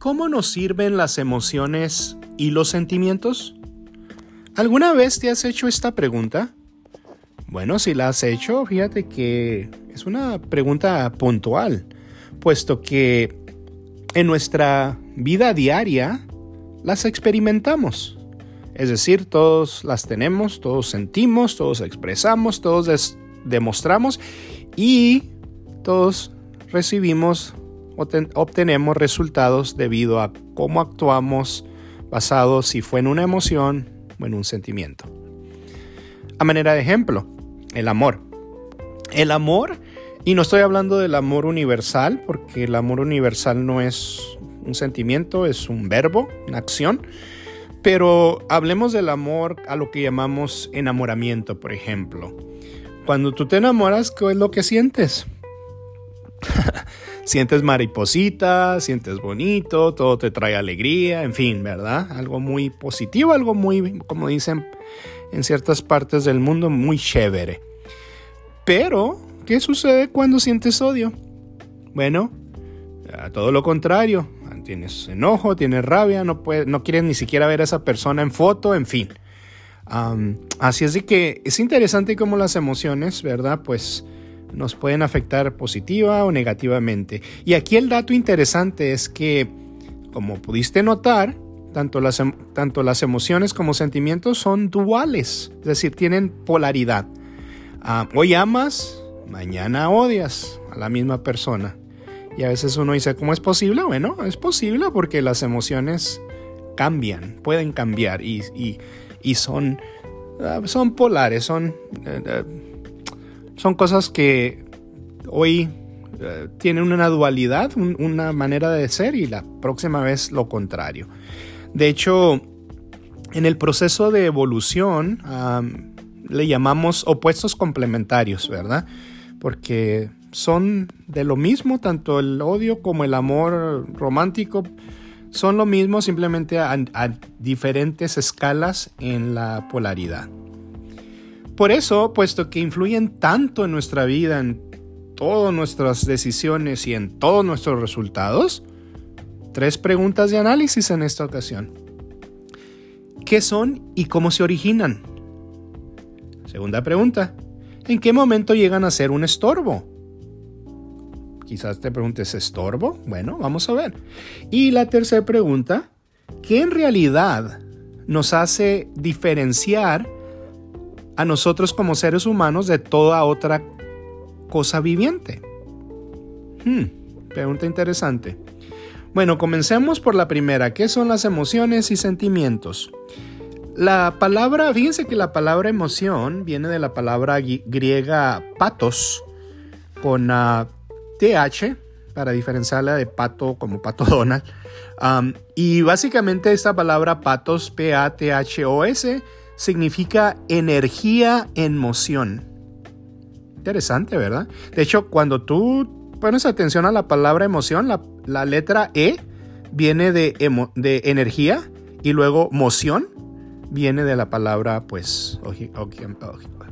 ¿Cómo nos sirven las emociones y los sentimientos? ¿Alguna vez te has hecho esta pregunta? Bueno, si la has hecho, fíjate que es una pregunta puntual, puesto que en nuestra vida diaria las experimentamos. Es decir, todos las tenemos, todos sentimos, todos expresamos, todos demostramos y todos recibimos obtenemos resultados debido a cómo actuamos basado si fue en una emoción o en un sentimiento. A manera de ejemplo, el amor. El amor, y no estoy hablando del amor universal, porque el amor universal no es un sentimiento, es un verbo, una acción. Pero hablemos del amor a lo que llamamos enamoramiento, por ejemplo. Cuando tú te enamoras, ¿qué es lo que sientes? sientes mariposita, sientes bonito, todo te trae alegría, en fin, ¿verdad? Algo muy positivo, algo muy, como dicen en ciertas partes del mundo, muy chévere. Pero, ¿qué sucede cuando sientes odio? Bueno, todo lo contrario. Tienes enojo, tienes rabia, no, puedes, no quieres ni siquiera ver a esa persona en foto, en fin. así es que es interesante cómo las emociones, ¿verdad? Pues nos pueden afectar positiva o negativamente. Y aquí el dato interesante es que, como pudiste notar, tanto las, em, tanto las emociones como sentimientos son duales, es decir, tienen polaridad. Ah, hoy amas, mañana odias a la misma persona. Y a veces uno dice, ¿cómo es posible? Bueno, es posible porque las emociones cambian, pueden cambiar y, son, ah, son polares, son... Eh, eh, son cosas que hoy eh, tienen una dualidad, una manera de ser y la próxima vez lo contrario. De hecho, en el proceso de evolución le llamamos opuestos complementarios, ¿verdad? Porque son de lo mismo, tanto el odio como el amor romántico son lo mismo, simplemente a diferentes escalas en la polaridad. Por eso, puesto que influyen tanto en nuestra vida, en todas nuestras decisiones y en todos nuestros resultados, tres preguntas de análisis en esta ocasión. ¿Qué son y cómo se originan? Segunda pregunta. ¿En qué momento llegan a ser un estorbo? Quizás te preguntes, ¿estorbo? Bueno, vamos a ver. Y la tercera pregunta, ¿qué en realidad nos hace diferenciar a nosotros como seres humanos de toda otra cosa viviente? Hmm, pregunta interesante. Bueno, comencemos por la primera. ¿Qué son las emociones y sentimientos? La palabra, fíjense que la palabra emoción viene de la palabra griega patos con TH para diferenciarla de pato como pato Donald. y básicamente esta palabra patos, P-A-T-H-O-S, significa energía en moción. Interesante, ¿verdad? De hecho, cuando tú pones atención a la palabra emoción, la, letra E viene de, de, energía y luego moción viene de la palabra, pues,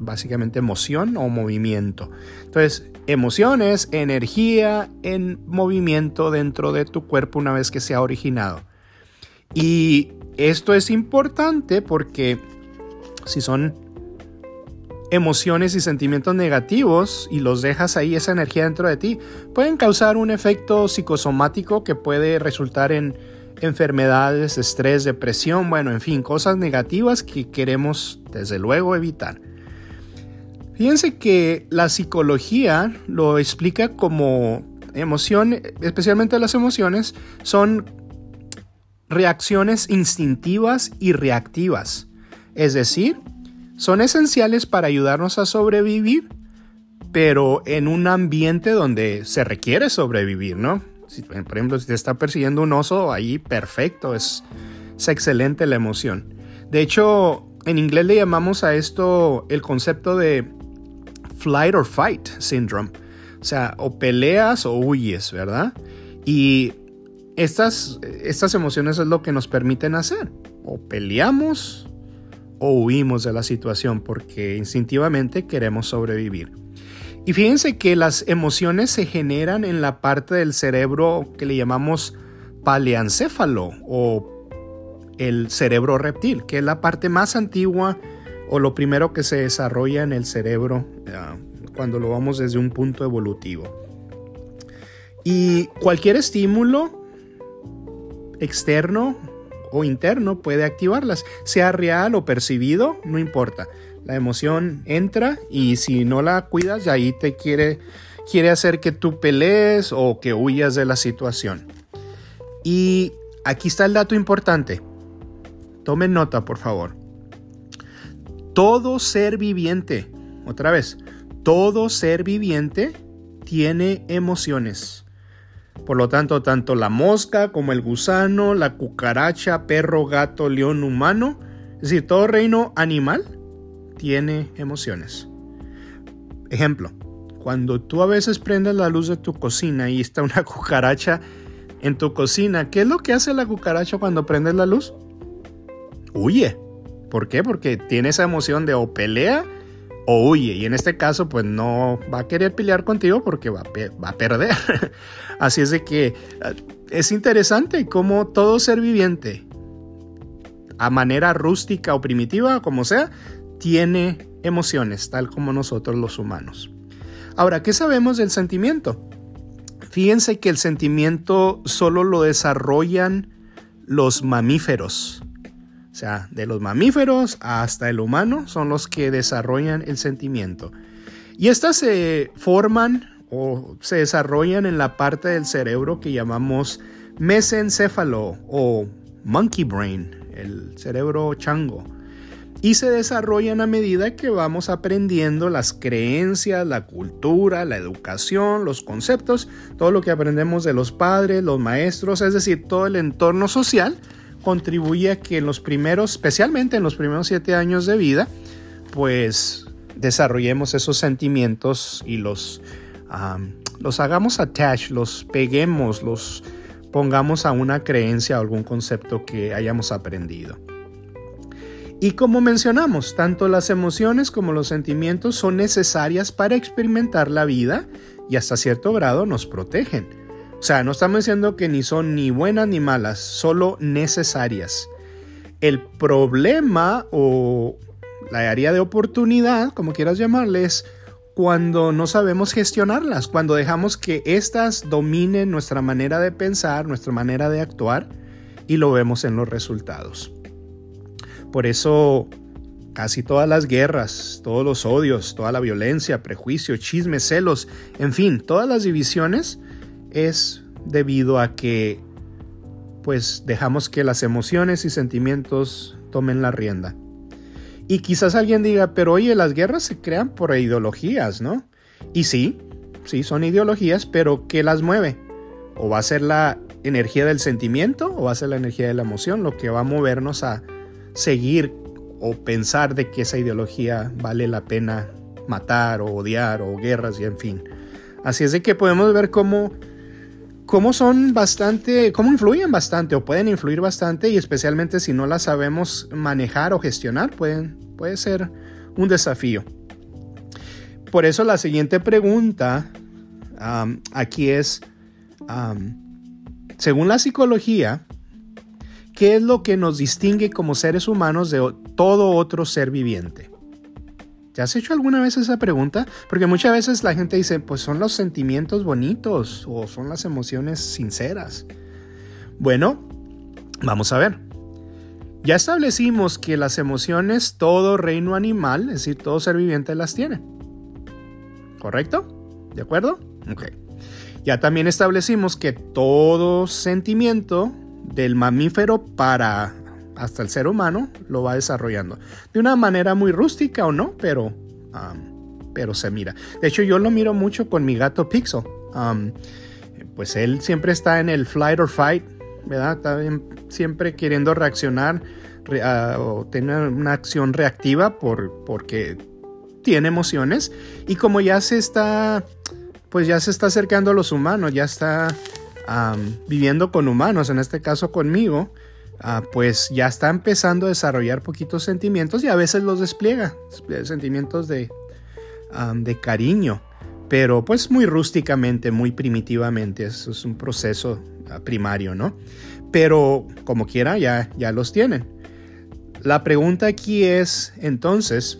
básicamente emoción o movimiento. Entonces, emoción es energía en movimiento dentro de tu cuerpo una vez que se ha originado. Y esto es importante porque si son emociones y sentimientos negativos y los dejas ahí, esa energía dentro de ti, pueden causar un efecto psicosomático que puede resultar en enfermedades, estrés, depresión, bueno, en fin, cosas negativas que queremos desde luego evitar. Fíjense que la psicología lo explica como emoción, especialmente las emociones, son reacciones instintivas y reactivas. Es decir, son esenciales para ayudarnos a sobrevivir, pero en un ambiente donde se requiere sobrevivir, ¿no? por ejemplo, si te está persiguiendo un oso, ahí perfecto, es, es excelente la emoción. De hecho, en inglés le llamamos a esto el concepto de flight or fight syndrome. O sea, o peleas o huyes, ¿verdad? Y estas, estas emociones es lo que nos permiten hacer. O peleamos o huimos de la situación porque instintivamente queremos sobrevivir. Y fíjense que las emociones se generan en la parte del cerebro que le llamamos paleancéfalo o el cerebro reptil, que es la parte más antigua o lo primero que se desarrolla en el cerebro uh, cuando lo vamos desde un punto evolutivo. Y cualquier estímulo externo o interno puede activarlas, sea real o percibido, no importa. La emoción entra y si no la cuidas, ahí te quiere, quiere hacer que tú pelees o que huyas de la situación. Y aquí está el dato importante. Tomen nota, por favor. Todo ser viviente, otra vez, todo ser viviente tiene emociones. Por lo tanto, tanto la mosca como el gusano, la cucaracha, perro, gato, león, humano, es decir, todo reino animal tiene emociones. Ejemplo, cuando tú a veces prendes la luz de tu cocina y está una cucaracha en tu cocina, ¿qué es lo que hace la cucaracha cuando prendes la luz? Huye. ¿Por qué? Porque tiene esa emoción de o pelea o huye. Y en este caso, pues no va a querer pelear contigo porque va a, va a perder. Así es de que eh, es interesante cómo todo ser viviente, a manera rústica o primitiva, como sea, tiene emociones, tal como nosotros los humanos. Ahora, ¿qué sabemos del sentimiento? Fíjense que el sentimiento solo lo desarrollan los mamíferos. O sea, de los mamíferos hasta el humano son los que desarrollan el sentimiento. Y estas se forman o se desarrollan en la parte del cerebro que llamamos mesencéfalo o monkey brain, el cerebro chango. Y se desarrollan a medida que vamos aprendiendo las creencias, la cultura, la educación, los conceptos, todo lo que aprendemos de los padres, los maestros, es decir, todo el entorno social contribuye a que en los primeros, especialmente en los primeros siete años de vida, pues desarrollemos esos sentimientos y los, los hagamos attach, los peguemos, los pongamos a una creencia o algún concepto que hayamos aprendido. Y como mencionamos, tanto las emociones como los sentimientos son necesarias para experimentar la vida y hasta cierto grado nos protegen. O sea, no estamos diciendo que ni son ni buenas ni malas, solo necesarias. El problema o la área de oportunidad, como quieras llamarle, es cuando no sabemos gestionarlas, cuando dejamos que éstas dominen nuestra manera de pensar, nuestra manera de actuar y lo vemos en los resultados. Por eso casi todas las guerras, todos los odios, toda la violencia, prejuicio, chismes, celos, en fin, todas las divisiones es debido a que pues dejamos que las emociones y sentimientos tomen la rienda. Y quizás alguien diga, pero oye, las guerras se crean por ideologías, ¿no? Y sí, sí, son ideologías, pero ¿qué las mueve? ¿O va a ser la energía del sentimiento o va a ser la energía de la emoción lo que va a movernos a seguir o pensar de que esa ideología vale la pena matar o odiar o guerras y en fin? Así es de que podemos ver cómo cómo son bastante, cómo influyen bastante o pueden influir bastante y especialmente si no las sabemos manejar o gestionar, pueden, puede ser un desafío. Por eso la siguiente pregunta aquí es, según la psicología, ¿qué es lo que nos distingue como seres humanos de todo otro ser viviente? ¿Te has hecho alguna vez esa pregunta? Porque muchas veces la gente dice, pues son los sentimientos bonitos o son las emociones sinceras. Bueno, vamos a ver. Ya establecimos que las emociones todo reino animal, es decir, todo ser viviente las tiene. ¿Correcto? ¿De acuerdo? Ok. Ya también establecimos que todo sentimiento del mamífero para hasta el ser humano lo va desarrollando. De una manera muy rústica o no, pero, pero se mira. De hecho, yo lo miro mucho con mi gato Pixel. pues él siempre está en el flight or fight, ¿verdad? Está siempre queriendo reaccionar o tener una acción reactiva por, porque tiene emociones. Y como ya se está, pues ya se está acercando a los humanos, ya está viviendo con humanos, en este caso conmigo, Ah, pues ya está empezando a desarrollar poquitos sentimientos y a veces los despliega, sentimientos de, de cariño, pero pues muy rústicamente, muy primitivamente, eso es un proceso primario, ¿no? Pero como quiera, ya, ya los tienen. La pregunta aquí es, entonces,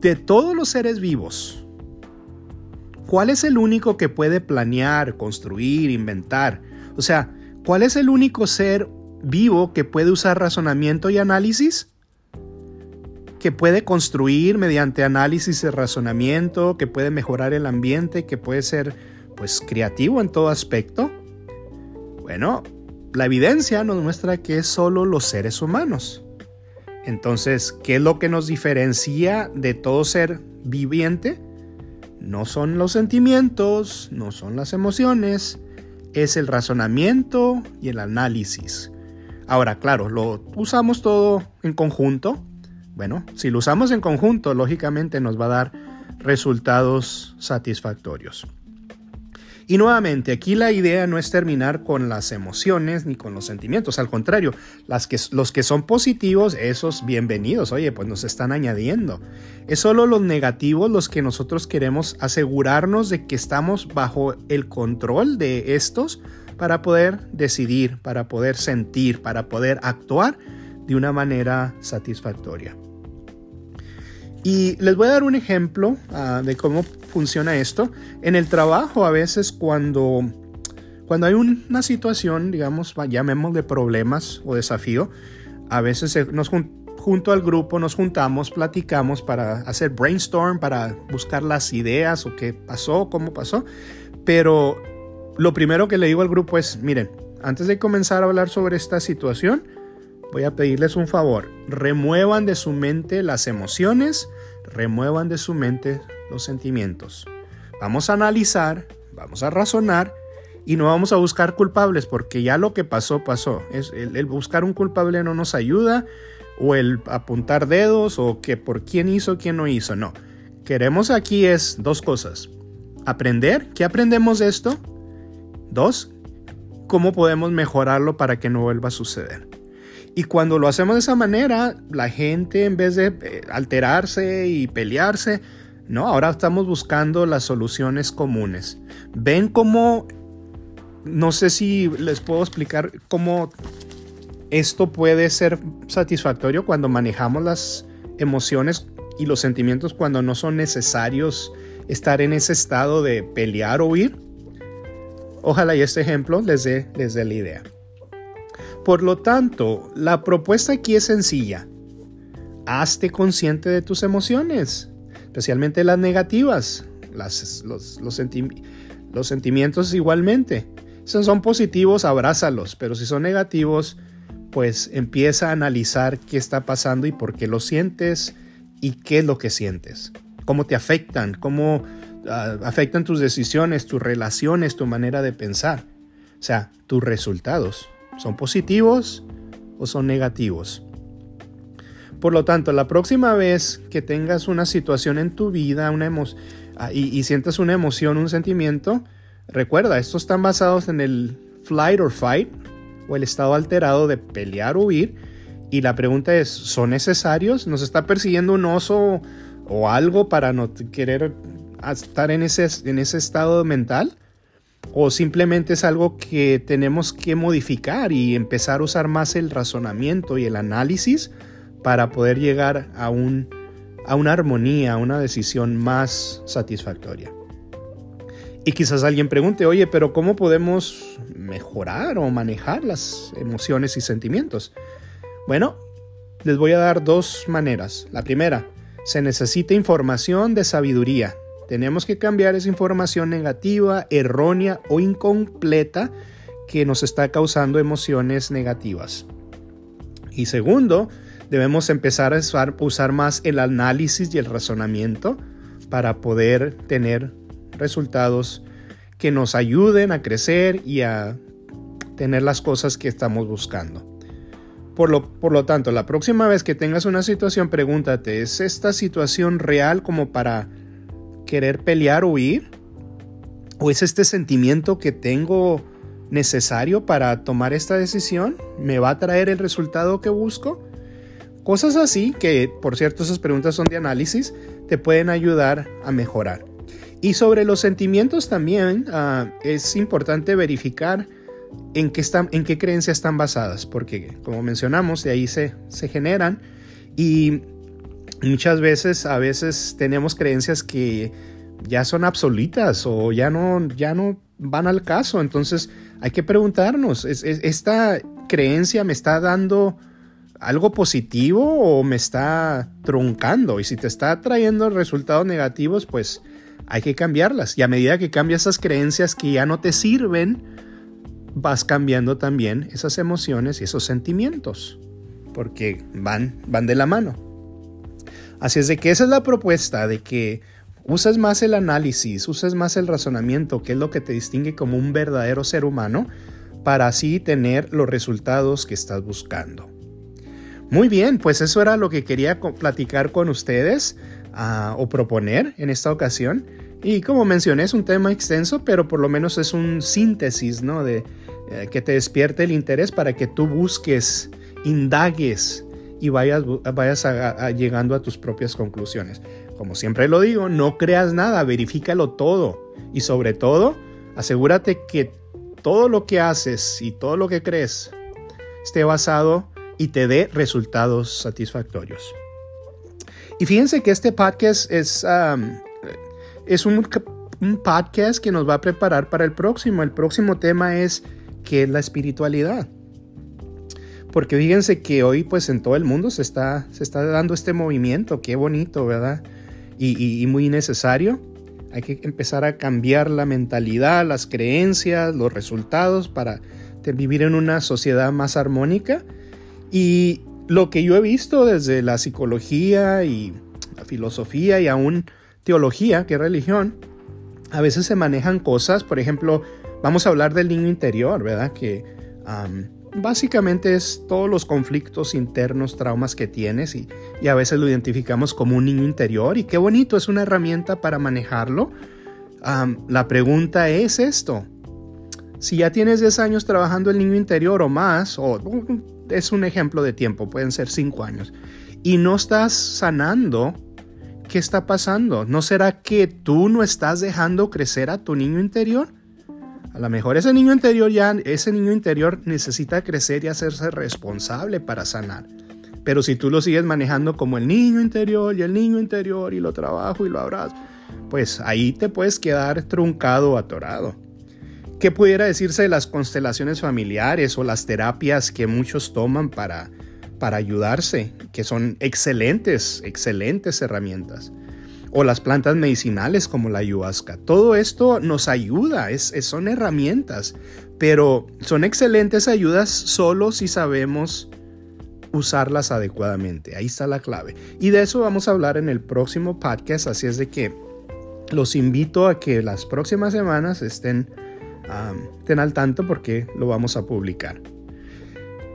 de todos los seres vivos, ¿cuál es el único que puede planear, construir, inventar? O sea, ¿cuál es el único ser vivo que puede usar razonamiento y análisis? que puede construir mediante análisis y razonamiento, que puede mejorar el ambiente, que puede ser pues creativo en todo aspecto. Bueno, la evidencia nos muestra que es solo los seres humanos. Entonces, ¿qué es lo que nos diferencia de todo ser viviente? No son los sentimientos, no son las emociones, es el razonamiento y el análisis. Ahora, claro, lo usamos todo en conjunto, bueno, si lo usamos en conjunto, lógicamente nos va a dar resultados satisfactorios. Y nuevamente, aquí la idea no es terminar con las emociones ni con los sentimientos, al contrario, las que, los que son positivos, esos bienvenidos, oye, pues nos están añadiendo. Es solo los negativos los que nosotros queremos asegurarnos de que estamos bajo el control de estos para poder decidir, para poder sentir, para poder actuar de una manera satisfactoria. Y les voy a dar un ejemplo ah, de cómo funciona esto. En el trabajo a veces cuando, cuando hay una situación, digamos, llamemos de problemas o desafío, a veces nos junto al grupo nos juntamos, platicamos para hacer brainstorm, para buscar las ideas o qué pasó, cómo pasó. Pero lo primero que le digo al grupo es, miren, antes de comenzar a hablar sobre esta situación, voy a pedirles un favor. Remuevan de su mente las emociones, remuevan de su mente los sentimientos. Vamos a analizar, vamos a razonar y no vamos a buscar culpables porque ya lo que pasó, pasó. Es, el, buscar un culpable no nos ayuda o el apuntar dedos o que por quién hizo, quién no hizo. No. Queremos aquí es dos cosas. Aprender, ¿qué aprendemos de esto? Dos, cómo podemos mejorarlo para que no vuelva a suceder. Y cuando lo hacemos de esa manera, la gente en vez de eh, alterarse y pelearse, no, ahora estamos buscando las soluciones comunes. Ven cómo, no sé si les puedo explicar cómo esto puede ser satisfactorio cuando manejamos las emociones y los sentimientos cuando no son necesarios estar en ese estado de pelear o huir. Ojalá y este ejemplo les dé, les dé la idea. Por lo tanto, la propuesta aquí es sencilla. Hazte consciente de tus emociones, especialmente las negativas, los, sentimientos igualmente. Si son positivos, abrázalos, pero si son negativos, pues empieza a analizar qué está pasando y por qué lo sientes y qué es lo que sientes, cómo te afectan, cómo ah, afectan tus decisiones, tus relaciones, tu manera de pensar, o sea, tus resultados. ¿Son positivos o son negativos? Por lo tanto, la próxima vez que tengas una situación en tu vida una ah, y, y sientas una emoción, un sentimiento, recuerda, estos están basados en el flight or fight o el estado alterado de pelear o huir. Y la pregunta es, ¿son necesarios? ¿Nos está persiguiendo un oso o algo para no querer estar en ese, en ese estado mental? O simplemente es algo que tenemos que modificar y empezar a usar más el razonamiento y el análisis para poder llegar a, un, a una armonía, a una decisión más satisfactoria. Y quizás alguien pregunte, oye, pero ¿cómo podemos mejorar o manejar las emociones y sentimientos? Bueno, les voy a dar dos maneras. La primera, se necesita información de sabiduría, tenemos que cambiar esa información negativa, errónea o incompleta que nos está causando emociones negativas. Y segundo, debemos empezar a usar, más el análisis y el razonamiento para poder tener resultados que nos ayuden a crecer y a tener las cosas que estamos buscando. Por lo, por lo, tanto, la próxima vez que tengas una situación, pregúntate, ¿es esta situación real como para querer pelear huir? ¿O es este sentimiento que tengo necesario para tomar esta decisión? ¿Me va a traer el resultado que busco? Cosas así que, por cierto, esas preguntas son de análisis, te pueden ayudar a mejorar. Y sobre los sentimientos también ah, es importante verificar en qué, están, en qué creencias están basadas, porque como mencionamos, de ahí se, se generan y muchas veces, a veces tenemos creencias que ya son absolutas o ya no, ya no van al caso. Entonces hay que preguntarnos, ¿esta creencia me está dando algo positivo o me está truncando? Y si te está trayendo resultados negativos, pues hay que cambiarlas. Y a medida que cambias esas creencias que ya no te sirven, vas cambiando también esas emociones y esos sentimientos, porque van, van de la mano. Así es de que esa es la propuesta, de que uses más el análisis, uses más el razonamiento, que es lo que te distingue como un verdadero ser humano, para así tener los resultados que estás buscando. Muy bien, pues eso era lo que quería platicar con ustedes ah, o proponer en esta ocasión. Y como mencioné, es un tema extenso, pero por lo menos es un síntesis, ¿no? De eh, que te despierte el interés para que tú busques, indagues y vayas, vayas llegando a tus propias conclusiones. Como siempre lo digo, no creas nada, verifícalo todo. Y sobre todo, asegúrate que todo lo que haces y todo lo que crees esté basado y te dé resultados satisfactorios. Y fíjense que este podcast es, es un, un, podcast que nos va a preparar para el próximo. El próximo tema es qué es la espiritualidad. Porque fíjense que hoy pues en todo el mundo se está, se está dando este movimiento, qué bonito, ¿verdad? y, muy necesario. Hay que empezar a cambiar la mentalidad, las creencias, los resultados para vivir en una sociedad más armónica. Y lo que yo he visto desde la psicología y la filosofía y aún teología, que es religión, a veces se manejan cosas, por ejemplo, vamos a hablar del niño interior, ¿verdad? Que Básicamente es todos los conflictos internos, traumas que tienes y, a veces lo identificamos como un niño interior y qué bonito, es una herramienta para manejarlo. la pregunta es esto, si ya tienes 10 años trabajando el niño interior o más, o es un ejemplo de tiempo, pueden ser 5 años, y no estás sanando, ¿qué está pasando? ¿No será que tú no estás dejando crecer a tu niño interior? A lo mejor ese niño interior ya, ese niño interior necesita crecer y hacerse responsable para sanar. Pero si tú lo sigues manejando como el niño interior y el niño interior y lo trabajo y lo abrazo, pues ahí te puedes quedar truncado o atorado. ¿Qué pudiera decirse de las constelaciones familiares o las terapias que muchos toman para, para ayudarse? Que son excelentes, excelentes herramientas o las plantas medicinales como la ayahuasca. Todo esto nos ayuda, es, son herramientas, pero son excelentes ayudas solo si sabemos usarlas adecuadamente. Ahí está la clave. Y de eso vamos a hablar en el próximo podcast, así es de que los invito a que las próximas semanas estén, estén al tanto porque lo vamos a publicar.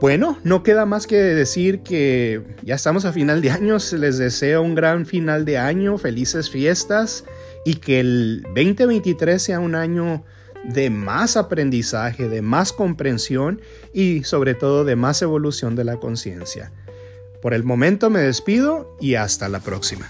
Bueno, no queda más que decir que ya estamos a final de año, les deseo un gran final de año, felices fiestas y que el 2023 sea un año de más aprendizaje, de más comprensión y sobre todo de más evolución de la conciencia. Por el momento me despido y hasta la próxima.